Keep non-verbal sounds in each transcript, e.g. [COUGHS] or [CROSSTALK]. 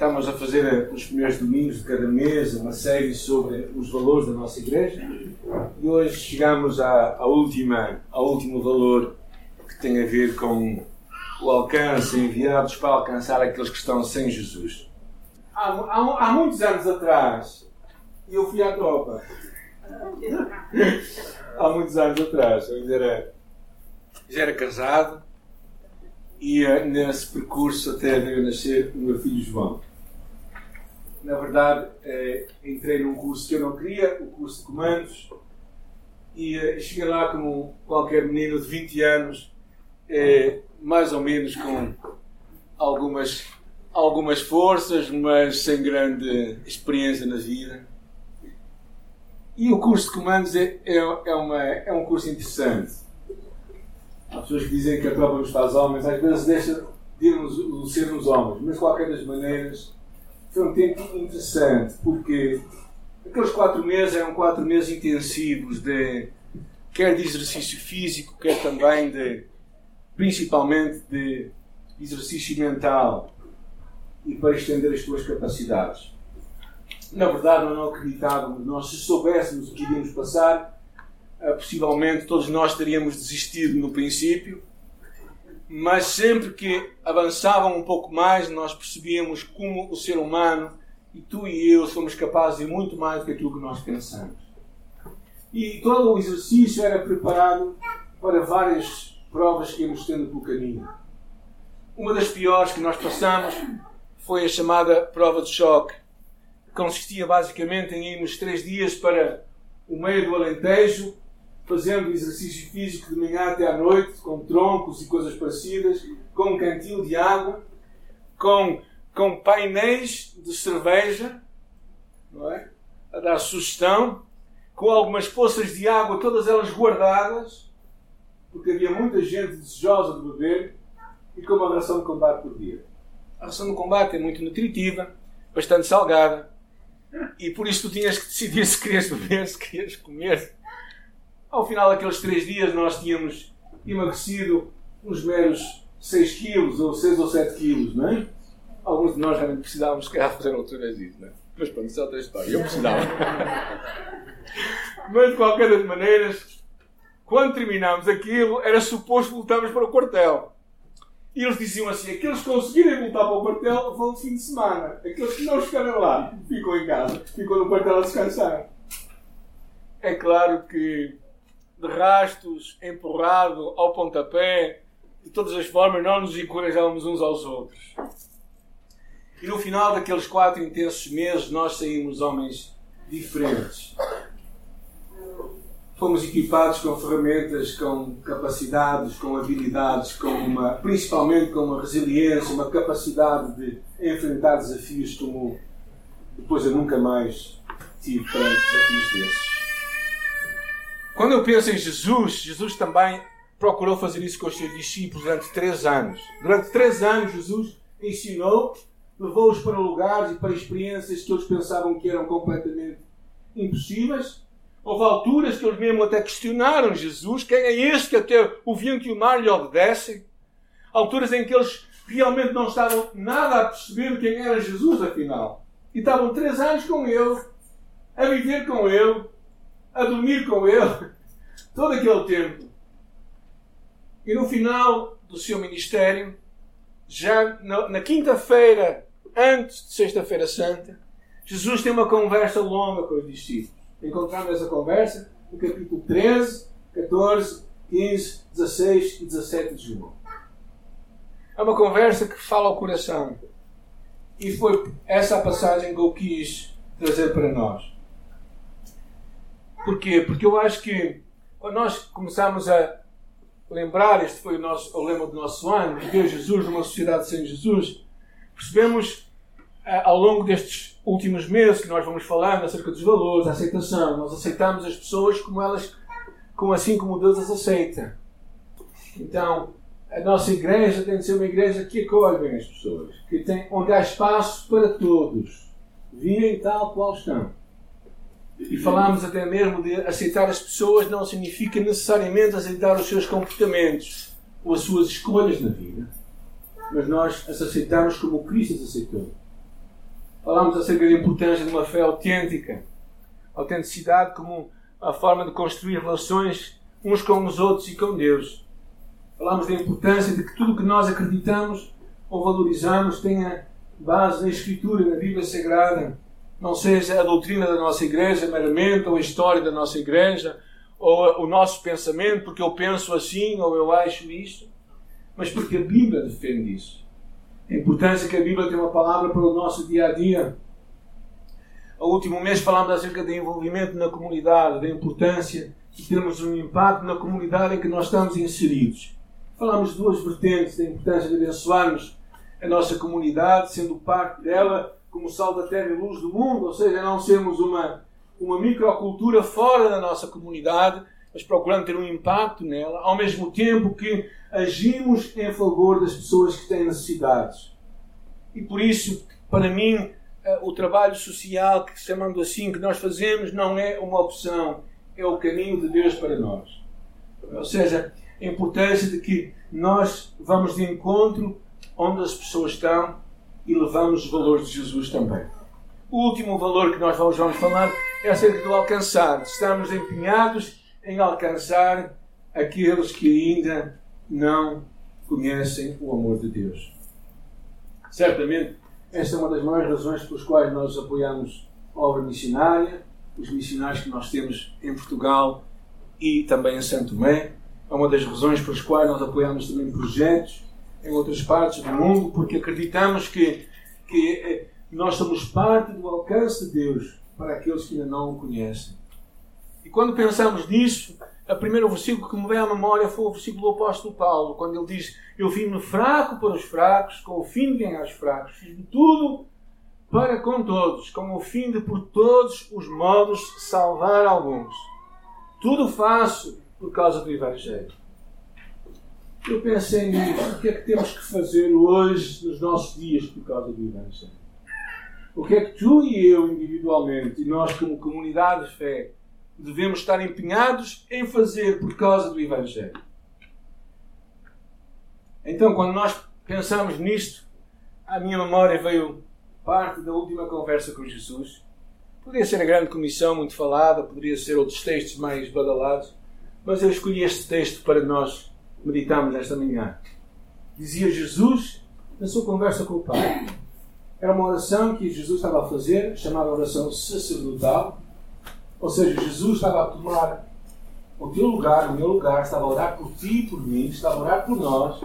Estamos a fazer os primeiros domingos de cada mês uma série sobre os valores da nossa igreja e hoje chegamos à, à última, ao último valor que tem a ver com o alcance enviados para alcançar aqueles que estão sem Jesus. Há, há, há muitos anos atrás eu fui à tropa. há muitos anos atrás, eu ainda era, já era casado e uh, nesse percurso até veio nascer o meu filho João na verdade, eh, entrei num curso que eu não queria, o curso de comandos, e eh, cheguei lá como qualquer menino de 20 anos, eh, mais ou menos com algumas, algumas forças, mas sem grande experiência na vida. E o curso de comandos é, é, é, uma, é um curso interessante. Há pessoas que dizem que a prova nos faz homens, às vezes deixa de sermos homens, mas de qualquer das maneiras foi um tempo interessante, porque aqueles quatro meses eram quatro meses intensivos de quer de exercício físico, quer também de principalmente de exercício mental e para estender as tuas capacidades. Na verdade, nós não acreditávamos, nós se soubéssemos o que iríamos passar, eh, possivelmente todos nós teríamos desistido no princípio mas sempre que avançavam um pouco mais, nós percebíamos como o ser humano, e tu e eu, somos capazes de muito mais do que aquilo que nós pensamos. E todo o exercício era preparado para várias provas que íamos tendo pelo caminho. Uma das piores que nós passamos foi a chamada prova de choque. Consistia basicamente em irmos três dias para o meio do Alentejo fazendo exercício físico de manhã até à noite, com troncos e coisas parecidas, com um cantil de água, com, com painéis de cerveja, não é? a dar sugestão, com algumas poças de água, todas elas guardadas, porque havia muita gente desejosa de beber, e com uma ração de combate por dia. A ração de combate é muito nutritiva, bastante salgada, e por isso tu tinhas que decidir se querias beber, se querias comer ao final daqueles três dias nós tínhamos emagrecido uns meros 6 quilos ou 6 ou 7 quilos, não é? Alguns de nós realmente precisávamos, se calhar, fazer outra vez isso, não é? Mas pronto, isso é outra história. Eu precisava. [LAUGHS] Mas de qualquer das maneiras, quando terminámos aquilo, era suposto voltarmos para o quartel. E eles diziam assim: aqueles que conseguirem voltar para o quartel vão de fim de semana. Aqueles que não ficarem lá ficam em casa, ficam no quartel a descansar. É claro que de rastos, empurrado ao pontapé, de todas as formas, nós nos encorajávamos uns aos outros. E no final daqueles quatro intensos meses, nós saímos homens diferentes. Fomos equipados com ferramentas, com capacidades, com habilidades, com uma, principalmente com uma resiliência, uma capacidade de enfrentar desafios como depois eu nunca mais tive perante desafios desses. Quando eu penso em Jesus, Jesus também procurou fazer isso com os seus discípulos durante três anos. Durante três anos, Jesus ensinou, levou-os para lugares e para experiências que eles pensavam que eram completamente impossíveis. Houve alturas que eles mesmo até questionaram Jesus: quem é este que até o vento e o mar lhe obedecem? Alturas em que eles realmente não estavam nada a perceber quem era Jesus, afinal. E estavam três anos com ele, a viver com ele, a dormir com ele todo aquele tempo. E no final do seu ministério, já na, quinta-feira, antes de Sexta-feira Santa, Jesus tem uma conversa longa com os discípulos. Encontramos essa conversa no capítulo 13, 14, 15, 16 e 17 de João. É uma conversa que fala ao coração. E foi essa a passagem que eu quis trazer para nós. Porquê? Porque eu acho que quando nós começamos a lembrar, este foi o, nosso, o lema do nosso ano, viver Jesus numa sociedade sem Jesus, percebemos eh, ao longo destes últimos meses que nós vamos falando acerca dos valores, a aceitação, nós aceitamos as pessoas como elas, como assim como Deus as aceita. Então, a nossa igreja tem de ser uma igreja que acolhe bem as pessoas, que tem, onde há espaço para todos, virem tal qual estão. E falámos até mesmo de aceitar as pessoas não significa necessariamente aceitar os seus comportamentos ou as suas escolhas na vida. Mas nós as aceitamos como Cristo as aceitou. Falámos acerca da importância de uma fé autêntica. Autenticidade como a forma de construir relações uns com os outros e com Deus. Falámos da importância de que tudo que nós acreditamos ou valorizamos tenha base na Escritura, na Bíblia Sagrada. Não seja a doutrina da nossa igreja meramente, ou a história da nossa igreja, ou o nosso pensamento, porque eu penso assim ou eu acho isto, mas porque a Bíblia defende isso. A importância que a Bíblia tem uma palavra para o nosso dia a dia. O último mês falámos acerca do envolvimento na comunidade, da importância de termos um impacto na comunidade em que nós estamos inseridos. Falámos de duas vertentes, da importância de abençoarmos a nossa comunidade, sendo parte dela como sal da terra e luz do mundo, ou seja, não sermos uma, uma microcultura fora da nossa comunidade, mas procurando ter um impacto nela, ao mesmo tempo que agimos em favor das pessoas que têm necessidades. E por isso, para mim, eh, o trabalho social, que chamando assim, que nós fazemos, não é uma opção, é o caminho de Deus para nós. Ou seja, a importância de que nós vamos de encontro onde as pessoas estão e levamos os valores de Jesus também. O último valor que nós vamos falar é acerca do alcançar. Estamos empenhados em alcançar aqueles que ainda não conhecem o amor de Deus. Certamente, esta é uma das maiores razões pelas quais nós apoiamos a obra missionária, os missionários que nós temos em Portugal e também em Santo Tomé. É uma das razões pelas quais nós apoiamos também projetos em outras partes do mundo, porque acreditamos que, que eh, nós somos parte do alcance de Deus para aqueles que ainda não o conhecem. E quando pensamos nisso, o primeiro versículo que me veio à memória foi o versículo do apóstolo Paulo, quando ele diz: Eu vim-me fraco para os fracos, com o fim de ganhar os fracos. Fiz de tudo para com todos, com o fim de por todos os modos salvar alguns. Tudo faço por causa do Evangelho eu pensei nisso. O que é que temos que fazer hoje, nos nossos dias, por causa do Evangelho? O que é que tu e eu, individualmente, e nós, como comunidade de fé, devemos estar empenhados em fazer por causa do Evangelho? Então, quando nós pensamos nisto, à minha memória veio parte da última conversa com Jesus. Poderia ser a grande comissão, muito falada, poderia ser outros textos mais badalados, mas eu escolhi este texto para nós meditamos esta manhã. Dizia Jesus na sua conversa com o Pai. Era uma oração que Jesus estava a fazer, chamada oração sacerdotal. Ou seja, Jesus estava a tomar o teu lugar, o meu lugar, estava a orar por ti e por mim, estava a orar por nós,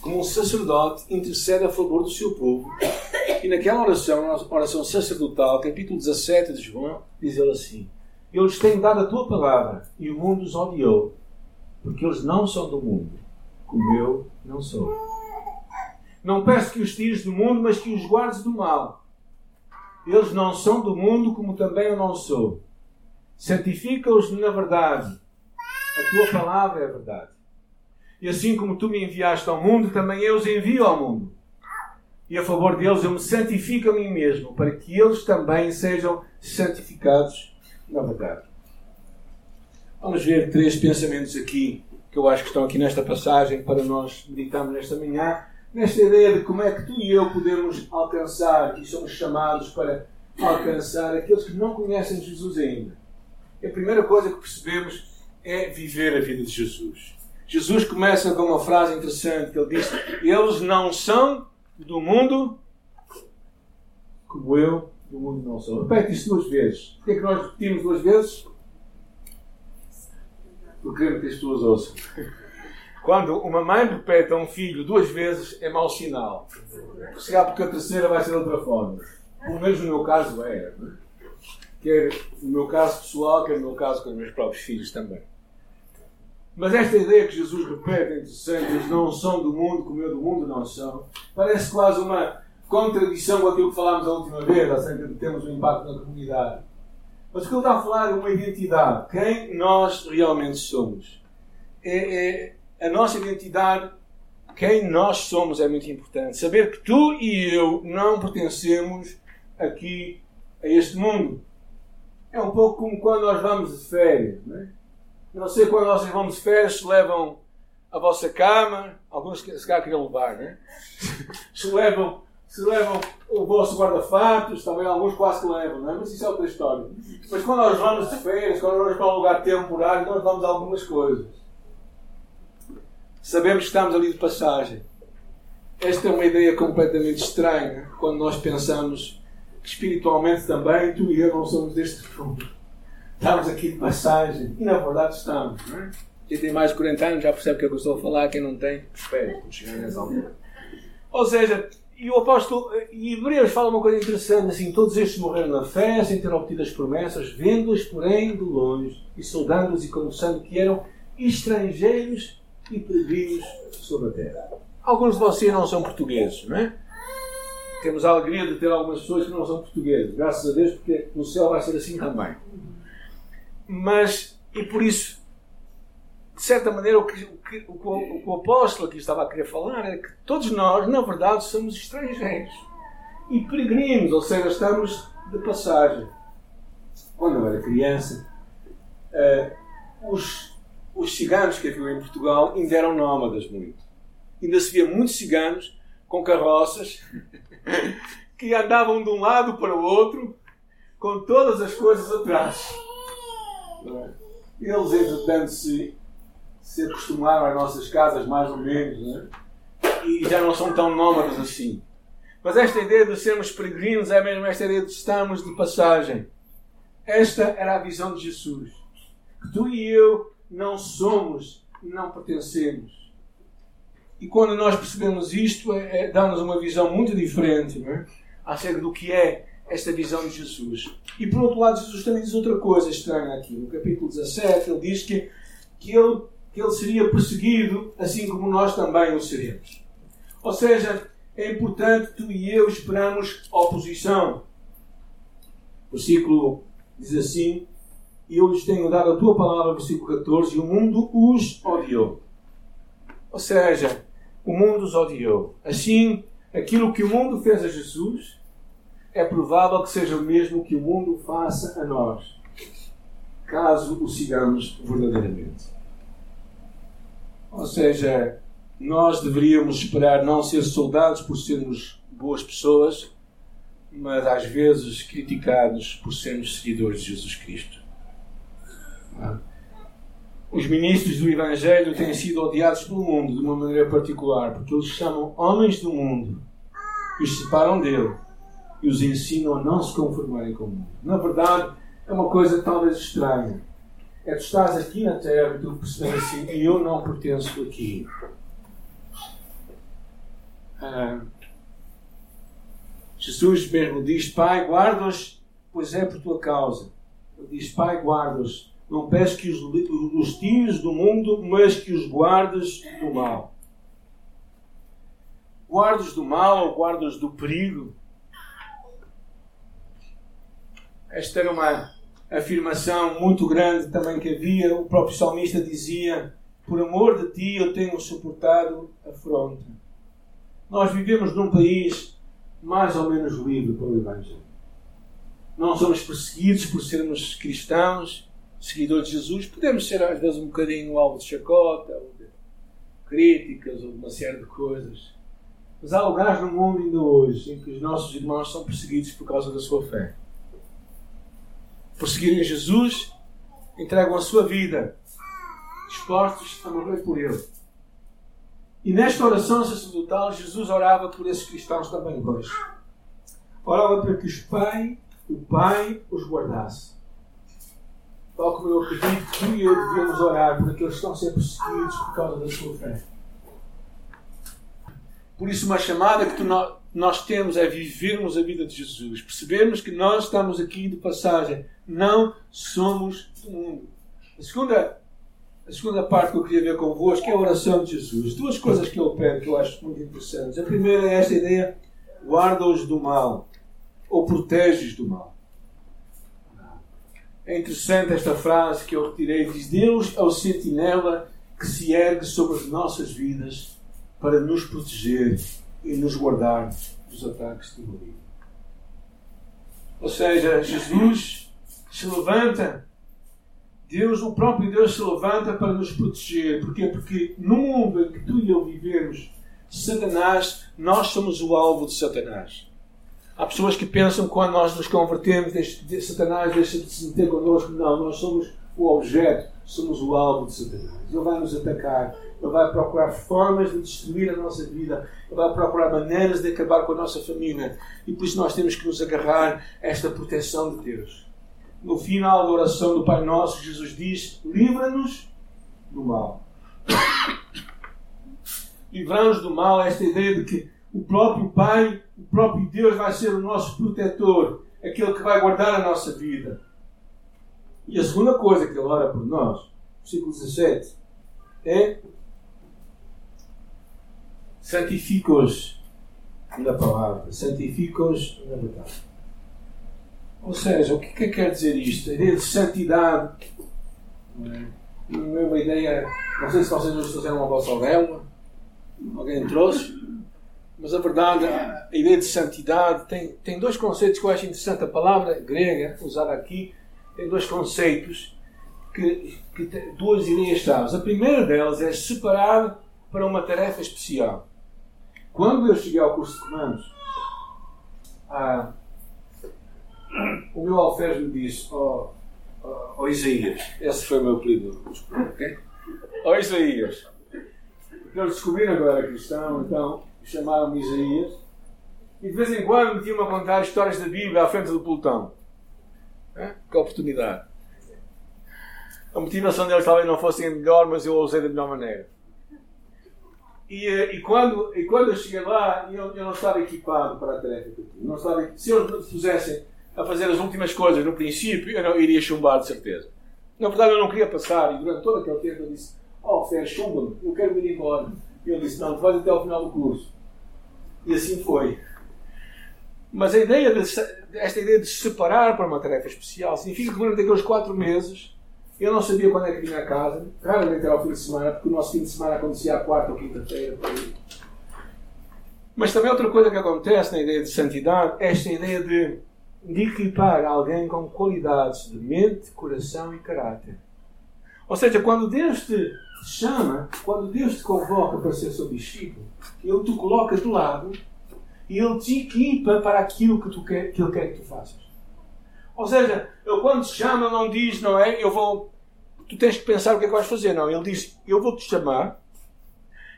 como um sacerdote intercede a favor do seu povo. E naquela oração, oração sacerdotal, capítulo 17 de João, diz ele assim: Eu lhes tenho dado a tua palavra e o mundo os odiou porque eles não são do mundo, como eu não sou. Não peço que os tires do mundo, mas que os guardes do mal. Eles não são do mundo, como também eu não sou. Santifica-os na verdade. A tua palavra é a verdade. E assim como tu me enviaste ao mundo, também eu os envio ao mundo. E a favor deles eu me santifico a mim mesmo, para que eles também sejam santificados na verdade. Vamos ver três pensamentos aqui que eu acho que estão aqui nesta passagem para nós meditarmos nesta manhã, nesta ideia de como é que tu e eu podemos alcançar e somos chamados para alcançar aqueles que não conhecem Jesus ainda. A primeira coisa que percebemos é viver a vida de Jesus. Jesus começa com uma frase interessante que ele diz: Eles não são do mundo como eu do mundo não sou. Repete isso duas vezes. Porquê é que nós repetimos duas vezes? Eu quero que as pessoas ouçam. Quando uma mãe repete a um filho duas vezes, é mau sinal. Se calhar porque a terceira vai ser outra forma. Pelo menos no meu caso é. Né? Quer no meu caso pessoal, quer no meu caso com os meus próprios filhos também. Mas esta ideia que Jesus repete entre santos, eles não são do mundo como eu do mundo não são, parece quase uma contradição com aquilo que falámos a última vez, acerca de termos um impacto na comunidade. Mas o que ele está a falar é uma identidade. Quem nós realmente somos. É, é, a nossa identidade, quem nós somos, é muito importante. Saber que tu e eu não pertencemos aqui a este mundo. É um pouco como quando nós vamos de férias. Não, é? não sei quando nós vamos de férias se levam a vossa cama, alguns se calhar queriam levar, não é? [LAUGHS] se levam se levam o vosso guarda-fatos, também alguns quase que levam, não é? Mas isso é outra história. Mas quando nós vamos de férias, quando nós vamos para um lugar temporário, nós vamos algumas coisas. Sabemos que estamos ali de passagem. Esta é uma ideia completamente estranha quando nós pensamos que espiritualmente também tu e eu não somos deste mundo. Estamos aqui de passagem. E na verdade estamos, não é? Quem tem mais de 40 anos já percebe o que é que eu estou a falar, quem não tem, espere, chegar nessa altura. Ou seja, e o apóstolo, e Hebreus fala uma coisa interessante, assim, todos estes morreram na fé, sem ter obtido as promessas, vendo-as, porém, de longe, e saudando-os e confessando que eram estrangeiros e peregrinos sobre a terra. Alguns de vocês não são portugueses, não é? Temos a alegria de ter algumas pessoas que não são portugueses, graças a Deus, porque no céu vai ser assim também. Mas, e por isso, de certa maneira, o que, o o, o apóstolo aqui estava a querer falar é que todos nós, na verdade, somos estrangeiros e peregrinos, ou seja, estamos de passagem. Quando eu era criança, uh, os, os ciganos que haviam em Portugal ainda eram nómadas muito. Ainda se via muitos ciganos com carroças [LAUGHS] que andavam de um lado para o outro com todas as coisas atrás. É? Eles, entretanto, se se acostumaram às nossas casas, mais ou menos, né? e já não são tão nómadas assim. Mas esta ideia de sermos peregrinos é mesmo esta ideia de estarmos de passagem. Esta era a visão de Jesus. Que tu e eu não somos, não pertencemos. E quando nós percebemos isto, é, é, dá-nos uma visão muito diferente é? acerca do que é esta visão de Jesus. E por outro lado, Jesus também diz outra coisa estranha aqui. No capítulo 17, ele diz que, que ele que ele seria perseguido, assim como nós também o seremos. Ou seja, é importante tu e eu esperamos oposição. O versículo diz assim: E eu lhes tenho dado a tua palavra, versículo 14, e o mundo os odiou. Ou seja, o mundo os odiou. Assim, aquilo que o mundo fez a Jesus é provável que seja o mesmo que o mundo faça a nós, caso o sigamos verdadeiramente. Ou seja, nós deveríamos esperar não ser soldados por sermos boas pessoas, mas às vezes criticados por sermos seguidores de Jesus Cristo. Os ministros do Evangelho têm sido odiados pelo mundo de uma maneira particular, porque eles chamam homens do mundo os separam dele e os ensinam a não se conformarem com o mundo. Na verdade, é uma coisa talvez estranha é tu estás aqui na terra e tu percebes assim, eu não pertenço aqui. Ah, Jesus mesmo diz, Pai, guarda-os, pois é por tua causa. Ele diz, Pai, guarda-os. Não peço que os, os tires do mundo, mas que os guardes do mal. Guardas do mal ou guardas do perigo? Esta era uma afirmação muito grande também que havia. O próprio salmista dizia: Por amor de ti eu tenho suportado afronta. Nós vivemos num país mais ou menos livre para o Evangelho. Não somos perseguidos por sermos cristãos, seguidores de Jesus. Podemos ser às vezes um bocadinho alvo de chacota, ou de críticas, ou de uma série de coisas. Mas há lugares no mundo ainda hoje em que os nossos irmãos são perseguidos por causa da sua fé por seguirem Jesus, entregam a sua vida, dispostos a morrer por Ele. E nesta oração sacerdotal, Jesus orava por esses cristãos também hoje. Orava para que os pai, o Pai os guardasse. Tal como eu acredito que tu e eu devíamos orar por aqueles que estão a ser perseguidos por causa da sua fé. Por isso, uma chamada que tu, nós temos é vivermos a vida de Jesus, percebermos que nós estamos aqui de passagem, não somos do mundo. A segunda, a segunda parte que eu queria ver convosco é a oração de Jesus. Duas coisas que ele pede que eu acho muito interessantes. A primeira é esta ideia: guarda-os do mal, ou protege-os do mal. É interessante esta frase que eu retirei: diz Deus é o sentinela que se ergue sobre as nossas vidas para nos proteger e nos guardar dos ataques do maligno. Ou seja, Jesus se levanta, Deus, o próprio Deus se levanta para nos proteger. Porquê? Porque no mundo em que tu e eu vivemos, Satanás, nós somos o alvo de Satanás. Há pessoas que pensam que quando nós nos convertemos, Satanás deixa de se meter connosco. Não, nós somos o objeto, somos o alvo de Satanás. Ele vai nos atacar, ele vai procurar formas de destruir a nossa vida, ele vai procurar maneiras de acabar com a nossa família. E por isso nós temos que nos agarrar a esta proteção de Deus. No final da oração do Pai Nosso, Jesus diz: Livra-nos do mal. [COUGHS] Livrar-nos do mal, esta ideia de que o próprio Pai, o próprio Deus vai ser o nosso protetor, aquele que vai guardar a nossa vida. E a segunda coisa que ele ora por nós, versículo 17, é santifica-os na palavra, santifica-os na verdade. Ou seja, o que, é que quer dizer isto? A ideia de santidade não é? Não é uma ideia. Não sei se vocês hoje fizeram uma vossa vela, alguém trouxe, mas a verdade, a ideia de santidade tem, tem dois conceitos que eu acho interessante. A palavra grega usada aqui tem dois conceitos, que, que duas ideias chaves. A primeira delas é separar para uma tarefa especial. Quando eu cheguei ao curso de comandos, ah, o meu alferes me disse: oh, oh, oh, Isaías, esse foi o meu apelido, ok? Oh Isaías, eles descobriram que eu era cristão, então chamaram-me Isaías, e de vez em quando metiam-me a contar histórias da Bíblia à frente do pelotão. Que oportunidade! A motivação deles talvez não fosse melhor, mas eu a usei da melhor maneira. E, eh, e, quando, e quando eu cheguei lá, eu, eu não estava equipado para a tarefa que eu tinha. Não estava, se eles me pusessem a fazer as últimas coisas no princípio, eu não iria chumbar de certeza. Na verdade, eu não queria passar, e durante todo aquele tempo eu disse: Oh, Fer, chumba-me, eu quero ir embora. E ele disse: Não, tu vais até ao final do curso. E assim foi. Mas a ideia de, esta ideia de se separar para uma tarefa especial significa que durante aqueles quatro meses eu não sabia quando é que vinha a casa, raramente era ao fim de semana, porque o nosso fim de semana acontecia à quarta ou quinta-feira. Mas também outra coisa que acontece na ideia de santidade é esta ideia de, de equipar alguém com qualidades de mente, coração e caráter. Ou seja, quando Deus te chama, quando Deus te convoca para ser seu discípulo, Ele te coloca de lado e Ele te equipa para aquilo que, tu quer, que Ele quer que tu faças. Ou seja, Ele quando te chama, não diz, não é? Eu vou. Tu tens que pensar o que é que vais fazer. Não, Ele diz: Eu vou te chamar,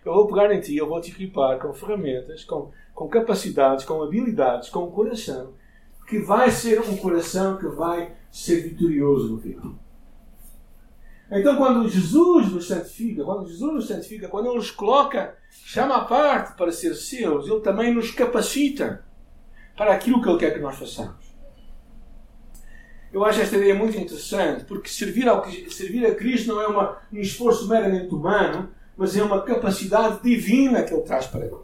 eu vou pegar em ti, eu vou te equipar com ferramentas, com, com capacidades, com habilidades, com um coração que vai ser um coração que vai ser vitorioso no final. Então, quando Jesus nos santifica, quando Jesus nos santifica, quando Ele nos coloca, chama a parte para ser seus, Ele também nos capacita para aquilo que Ele quer que nós façamos. Eu acho esta ideia muito interessante, porque servir, ao, servir a Cristo não é uma, um esforço meramente humano, mas é uma capacidade divina que Ele traz para nós.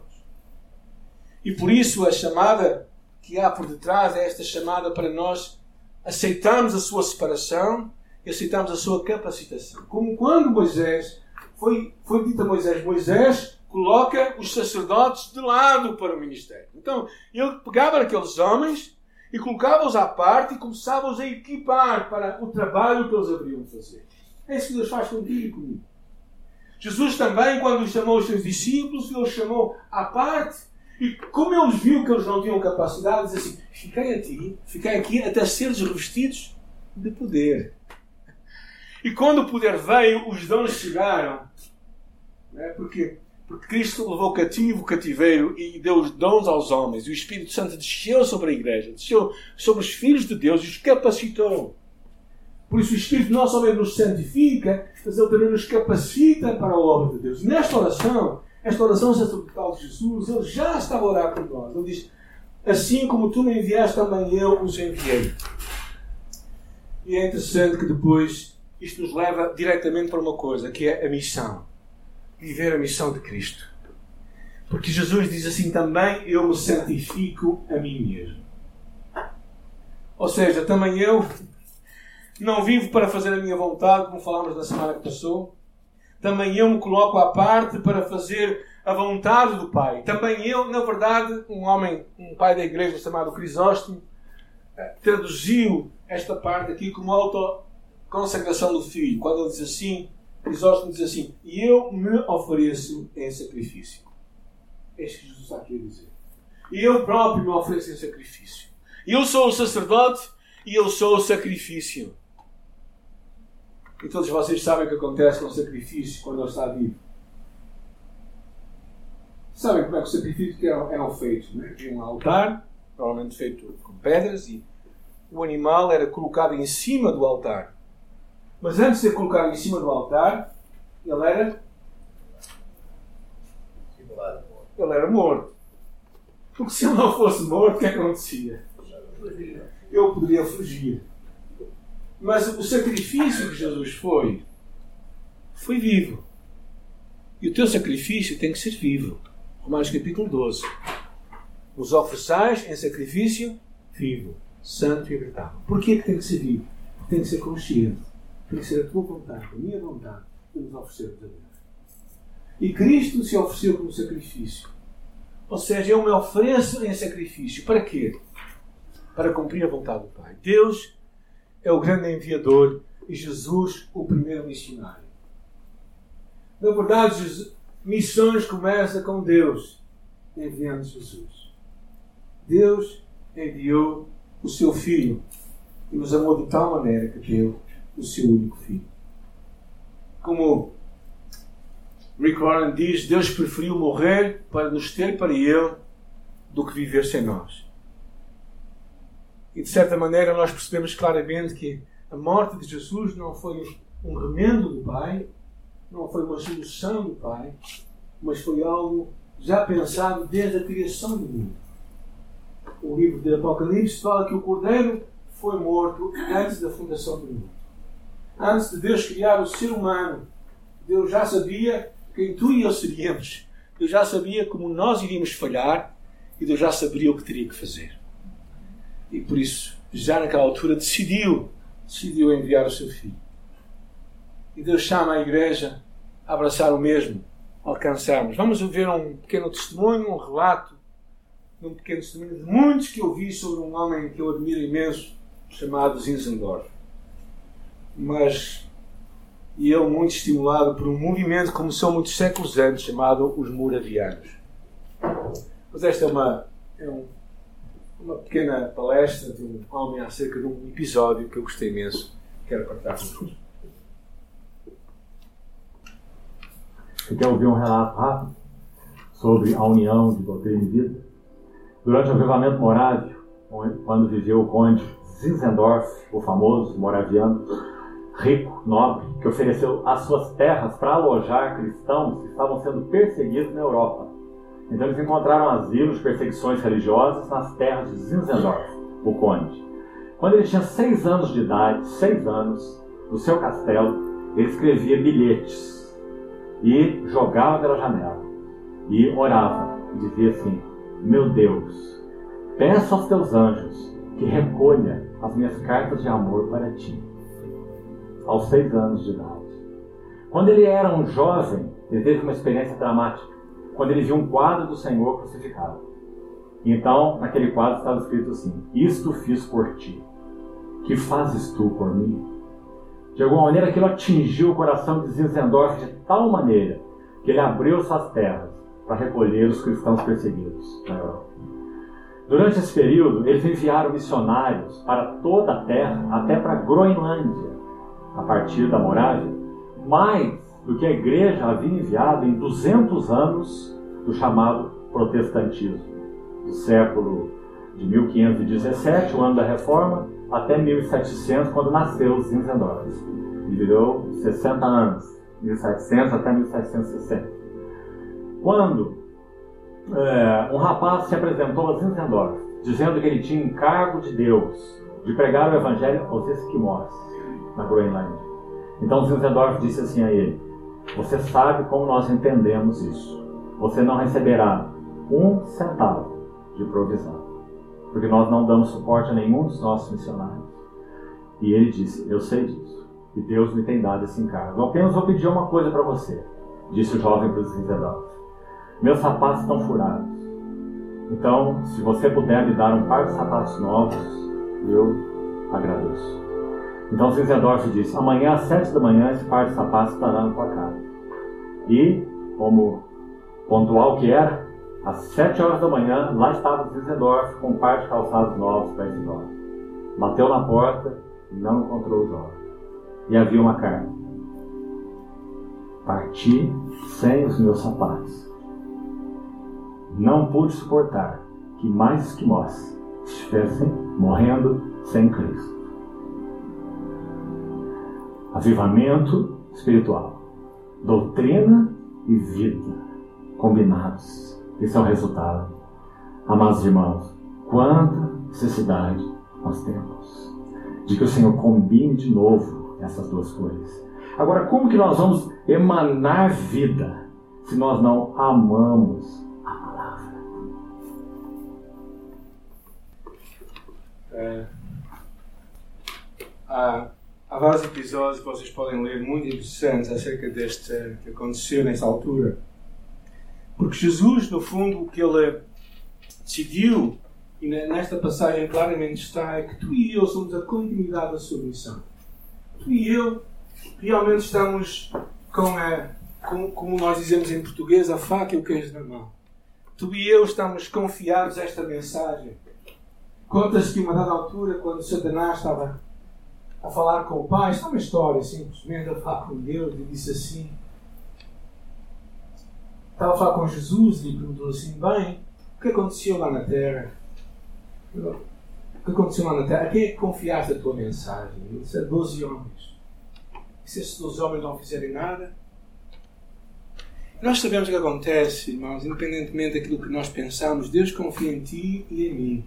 E por isso a chamada que há por detrás é esta chamada para nós aceitarmos a sua separação e aceitamos a sua capacitação. Como quando Moisés foi, foi dito a Moisés, Moisés coloca os sacerdotes de lado para o ministério. Então, ele pegava aqueles homens e colocava-os à parte e começava-os a equipar para o trabalho que eles haveriam de fazer. É isso que Deus faz contigo e comigo. Jesus também, quando chamou os seus discípulos, ele os chamou à parte e como ele viu que eles não tinham capacidade, disse assim: Fiquei aqui, fiquei aqui até seres revestidos de poder. E quando o poder veio, os dons chegaram. Não é? Porque, porque Cristo levou cativo o cativeiro e deu os dons aos homens. E o Espírito Santo desceu sobre a igreja, desceu sobre os filhos de Deus e os capacitou. Por isso o Espírito não somente nos santifica, mas ele também nos capacita para a obra de Deus. Nesta oração, esta oração sacerdotal de Jesus, ele já estava a orar por nós. Ele diz: Assim como tu me enviaste, também eu os enviei. E é interessante que depois isto nos leva diretamente para uma coisa, que é a missão. Viver a missão de Cristo. Porque Jesus diz assim também: Eu me santifico a mim mesmo. Ou seja, também eu não vivo para fazer a minha vontade, como falámos na semana que passou. Também eu me coloco à parte para fazer a vontade do Pai. Também eu, na verdade, um homem, um pai da igreja chamado Crisóstomo, eh, traduziu esta parte aqui como auto consagração do filho, quando ele diz assim, Crisóstomo diz assim: E eu me ofereço em sacrifício. É isso que Jesus está aqui a dizer. E eu próprio me ofereço em sacrifício. Eu sou o sacerdote e eu sou o sacrifício. E todos vocês sabem o que acontece com o sacrifício quando ele está vivo. Sabem como é que os sacrifícios eram, eram feitos? Né? Tinha um altar, provavelmente feito com pedras, e o animal era colocado em cima do altar. Mas antes de ser colocado em cima do altar, ele era. Ele era morto. Porque se ele não fosse morto, o que acontecia? Eu poderia fugir. Mas o sacrifício que Jesus foi, foi vivo. E o teu sacrifício tem que ser vivo. Romanos capítulo 12. Os ofereçais em sacrifício vivo, santo e agradável. Porquê que tem que ser vivo? Tem que ser consciente. Tem que ser a tua vontade, a minha vontade, que nos oferecermos a Deus. E Cristo se ofereceu como sacrifício. Ou seja, eu me ofereço em sacrifício. Para quê? Para cumprir a vontade do Pai. Deus é o grande enviador e Jesus o primeiro missionário. Na verdade, missões começam com Deus enviando Jesus. Deus enviou o seu Filho e nos amou de tal maneira que deu o seu único Filho. Como Rick Warren diz, Deus preferiu morrer para nos ter para Ele do que viver sem nós. E de certa maneira nós percebemos claramente que a morte de Jesus não foi um remendo do Pai, não foi uma solução do Pai, mas foi algo já pensado desde a criação do mundo. O livro de Apocalipse fala que o Cordeiro foi morto antes da fundação do mundo. Antes de Deus criar o ser humano, Deus já sabia quem tu e eu seríamos. Deus já sabia como nós iríamos falhar e Deus já sabia o que teria que fazer. E por isso, já naquela altura, decidiu, decidiu enviar o seu filho. E Deus chama a igreja a abraçar o mesmo, alcançarmos. Vamos ver um pequeno testemunho, um relato de um pequeno testemunho de muitos que eu vi sobre um homem que eu admiro imenso, chamado Zinzendorf. Mas e ele muito estimulado por um movimento que começou muitos séculos antes, chamado os Moravianos. Mas esta é uma, é um, uma pequena palestra de um homem acerca de um episódio que eu gostei imenso. Quero partilhar convosco. Você quer ouvir um relato rápido sobre a união de doutrina e vida? Durante o avivamento morávio, quando viveu o conde Zinzendorf, o famoso moraviano, rico, nobre, que ofereceu as suas terras para alojar cristãos que estavam sendo perseguidos na Europa. Então eles encontraram asilo de perseguições religiosas nas terras de Zinzendorf, o conde. Quando ele tinha seis anos de idade, seis anos, no seu castelo, ele escrevia bilhetes e jogava pela janela e orava e dizia assim: Meu Deus, peço aos teus anjos que recolha as minhas cartas de amor para ti aos seis anos de idade. Quando ele era um jovem, ele teve uma experiência dramática, quando ele viu um quadro do Senhor crucificado. Então, naquele quadro estava escrito assim: Isto fiz por ti, que fazes tu por mim? De alguma maneira, aquilo atingiu o coração de Zinzendorf de tal maneira que ele abriu suas terras para recolher os cristãos perseguidos na Europa. Durante esse período, eles enviaram missionários para toda a terra, até para a Groenlândia, a partir da Morávia, mais do que a igreja havia enviado em 200 anos do chamado protestantismo, do século de 1517, o ano da Reforma, até 1700, quando nasceu Zinzendorf. Ele viveu 60 anos, 1700 até 1760. Quando é, um rapaz se apresentou a Zinzendorf, dizendo que ele tinha encargo de Deus de pregar o evangelho aos esquimós na Groenlândia. Então Zinzendorf disse assim a ele: Você sabe como nós entendemos isso. Você não receberá um centavo de provisão, porque nós não damos suporte a nenhum dos nossos missionários. E ele disse: Eu sei disso, e Deus me tem dado esse encargo. Apenas vou pedir uma coisa para você, disse o jovem para Zinzendorf: Meus sapatos estão furados. Então, se você puder me dar um par de sapatos novos, eu agradeço. Então Zinzendorf disse: Amanhã às sete da manhã esse par de sapatos estará na tua casa. E, como pontual que era, Às sete horas da manhã, lá estava Zizendorf com um par de calçados novos para esse jovem. Bateu na porta e não encontrou o jovem. E havia uma carta. Parti sem os meus sapatos. Não pude suportar que mais esquimós estivessem morrendo sem Cristo. Avivamento espiritual, doutrina e vida combinados. Esse é o resultado. Amados irmãos, quanta necessidade nós temos de que o Senhor combine de novo essas duas coisas. Agora, como que nós vamos emanar vida se nós não amamos a palavra? É, há, há vários episódios que vocês podem ler muito interessantes acerca deste que aconteceu nessa altura. Porque Jesus, no fundo, o que ele decidiu, e nesta passagem claramente está, é que tu e eu somos a continuidade da sua missão. Tu e eu realmente estamos com a, com, como nós dizemos em português, a faca e o queijo na mão. Tu e eu estamos confiados a esta mensagem. Conta-se que, uma dada altura, quando Satanás estava a falar com o Pai, está uma história simplesmente a falar com Deus, e disse assim: estava a falar com Jesus e perguntou assim: Bem, o que aconteceu lá na Terra? O que aconteceu lá na Terra? A quem é que confiaste a tua mensagem? Ele disse: A 12 homens. E se esses 12 homens não fizerem nada? Nós sabemos o que acontece, irmãos, independentemente daquilo que nós pensamos, Deus confia em ti e em mim.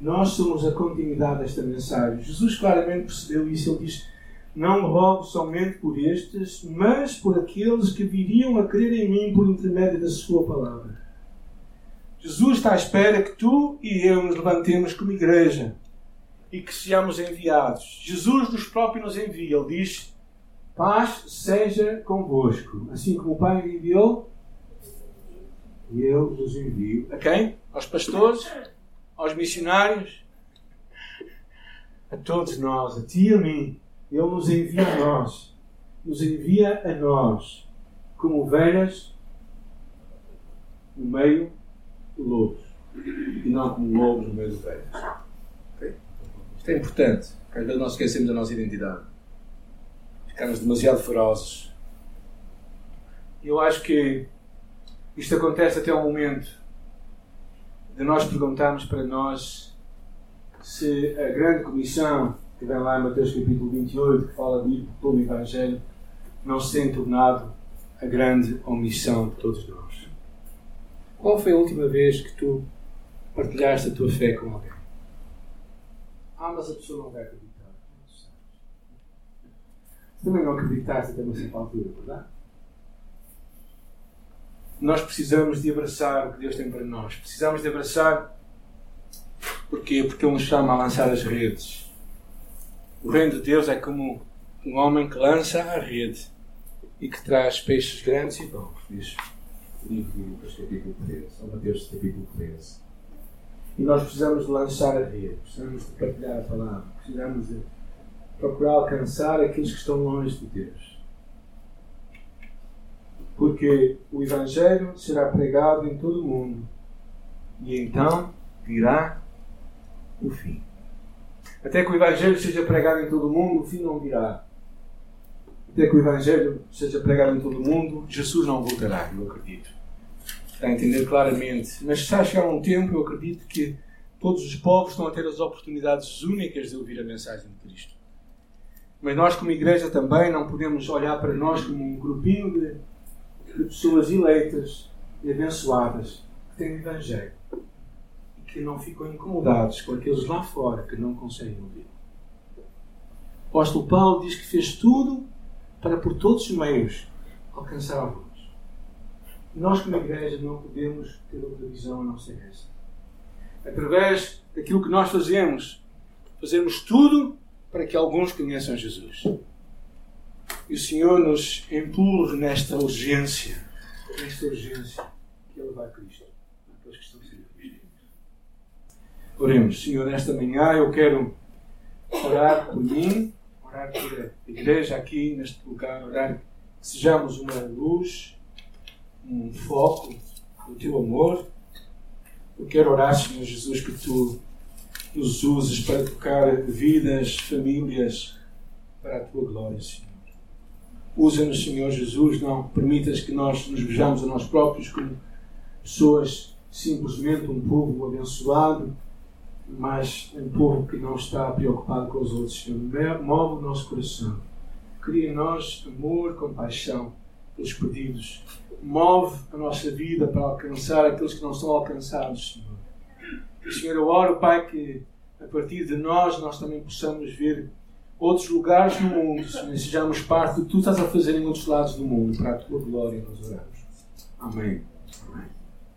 Nós somos a continuidade desta mensagem. Jesus claramente percebeu isso. Ele diz: Não rogo somente por estes, mas por aqueles que viriam a crer em mim por intermédio da Sua palavra. Jesus está à espera que tu e eu nos levantemos como igreja e que sejamos enviados. Jesus nos próprios nos envia. Ele diz: Paz seja convosco. Assim como o Pai enviou, eu vos envio. A quem? Aos pastores? Aos missionários? A todos nós, a ti e a mim. Ele nos envia a nós. Nos envia a nós como ovelhas no meio de lobos e não como lobos no meio de ovelhas. Isto é importante. Às vezes nós esquecemos a nossa identidade. Ficamos demasiado ferozes. Eu acho que isto acontece até o momento de nós perguntarmos para nós se a grande comissão que vem lá em Mateus capítulo 28, que fala de ir o Evangelho, não se tem tornado a grande omissão de todos nós. Qual foi a última vez que tu partilhaste a tua fé com alguém? Ah, mas a pessoa não vai acreditar. Também não acreditaste até uma certa altura, verdade? Nós precisamos de abraçar o que Deus tem para nós. Precisamos de abraçar. Porquê? Porque Ele nos chama a lançar as redes. O reino de Deus é como um homem que lança a rede e que traz peixes grandes e bons. Diz livro Lucas, capítulo 13, ou Mateus, capítulo 13. E nós precisamos de lançar a rede, precisamos de partilhar a palavra, precisamos de procurar alcançar aqueles que estão longe de Deus. Porque o Evangelho será pregado em todo o mundo e então virá o fim. Até que o Evangelho seja pregado em todo o mundo, o fim não virá. Até que o Evangelho seja pregado em todo o mundo, Jesus não voltará, eu acredito. Está a entender claramente. Mas está a chegar um tempo, eu acredito, que todos os povos estão a ter as oportunidades únicas de ouvir a mensagem de Cristo. Mas nós, como igreja, também não podemos olhar para nós como um grupinho de, de pessoas eleitas e abençoadas que têm o Evangelho que não ficam incomodados com aqueles lá fora que não conseguem ouvir. O apóstolo Paulo diz que fez tudo para, por todos os meios, alcançar alguns. Nós, como igreja, não podemos ter outra visão a não ser. Através daquilo que nós fazemos, fazemos tudo para que alguns conheçam Jesus. E o Senhor nos empurre nesta urgência, nesta urgência, que Ele vai a Cristo. Oremos, Senhor, nesta manhã eu quero orar por mim, orar por a igreja aqui neste lugar, orar que sejamos uma luz, um foco do teu amor. Eu quero orar, Senhor Jesus, que tu nos uses para tocar vidas, famílias, para a tua glória, Senhor. Usa-nos, Senhor Jesus, não permitas que nós nos vejamos a nós próprios como pessoas, simplesmente um povo abençoado, mas um povo que não está preocupado com os outros, Senhor. Move o nosso coração. Cria em nós amor, compaixão pelos perdidos. Move a nossa vida para alcançar aqueles que não são alcançados, Senhor. Senhor, eu oro, Pai, que a partir de nós, nós também possamos ver outros lugares no mundo, sejamos parte do que tu estás a fazer em outros lados do mundo, para a tua glória, nós oramos. Amém. Amém.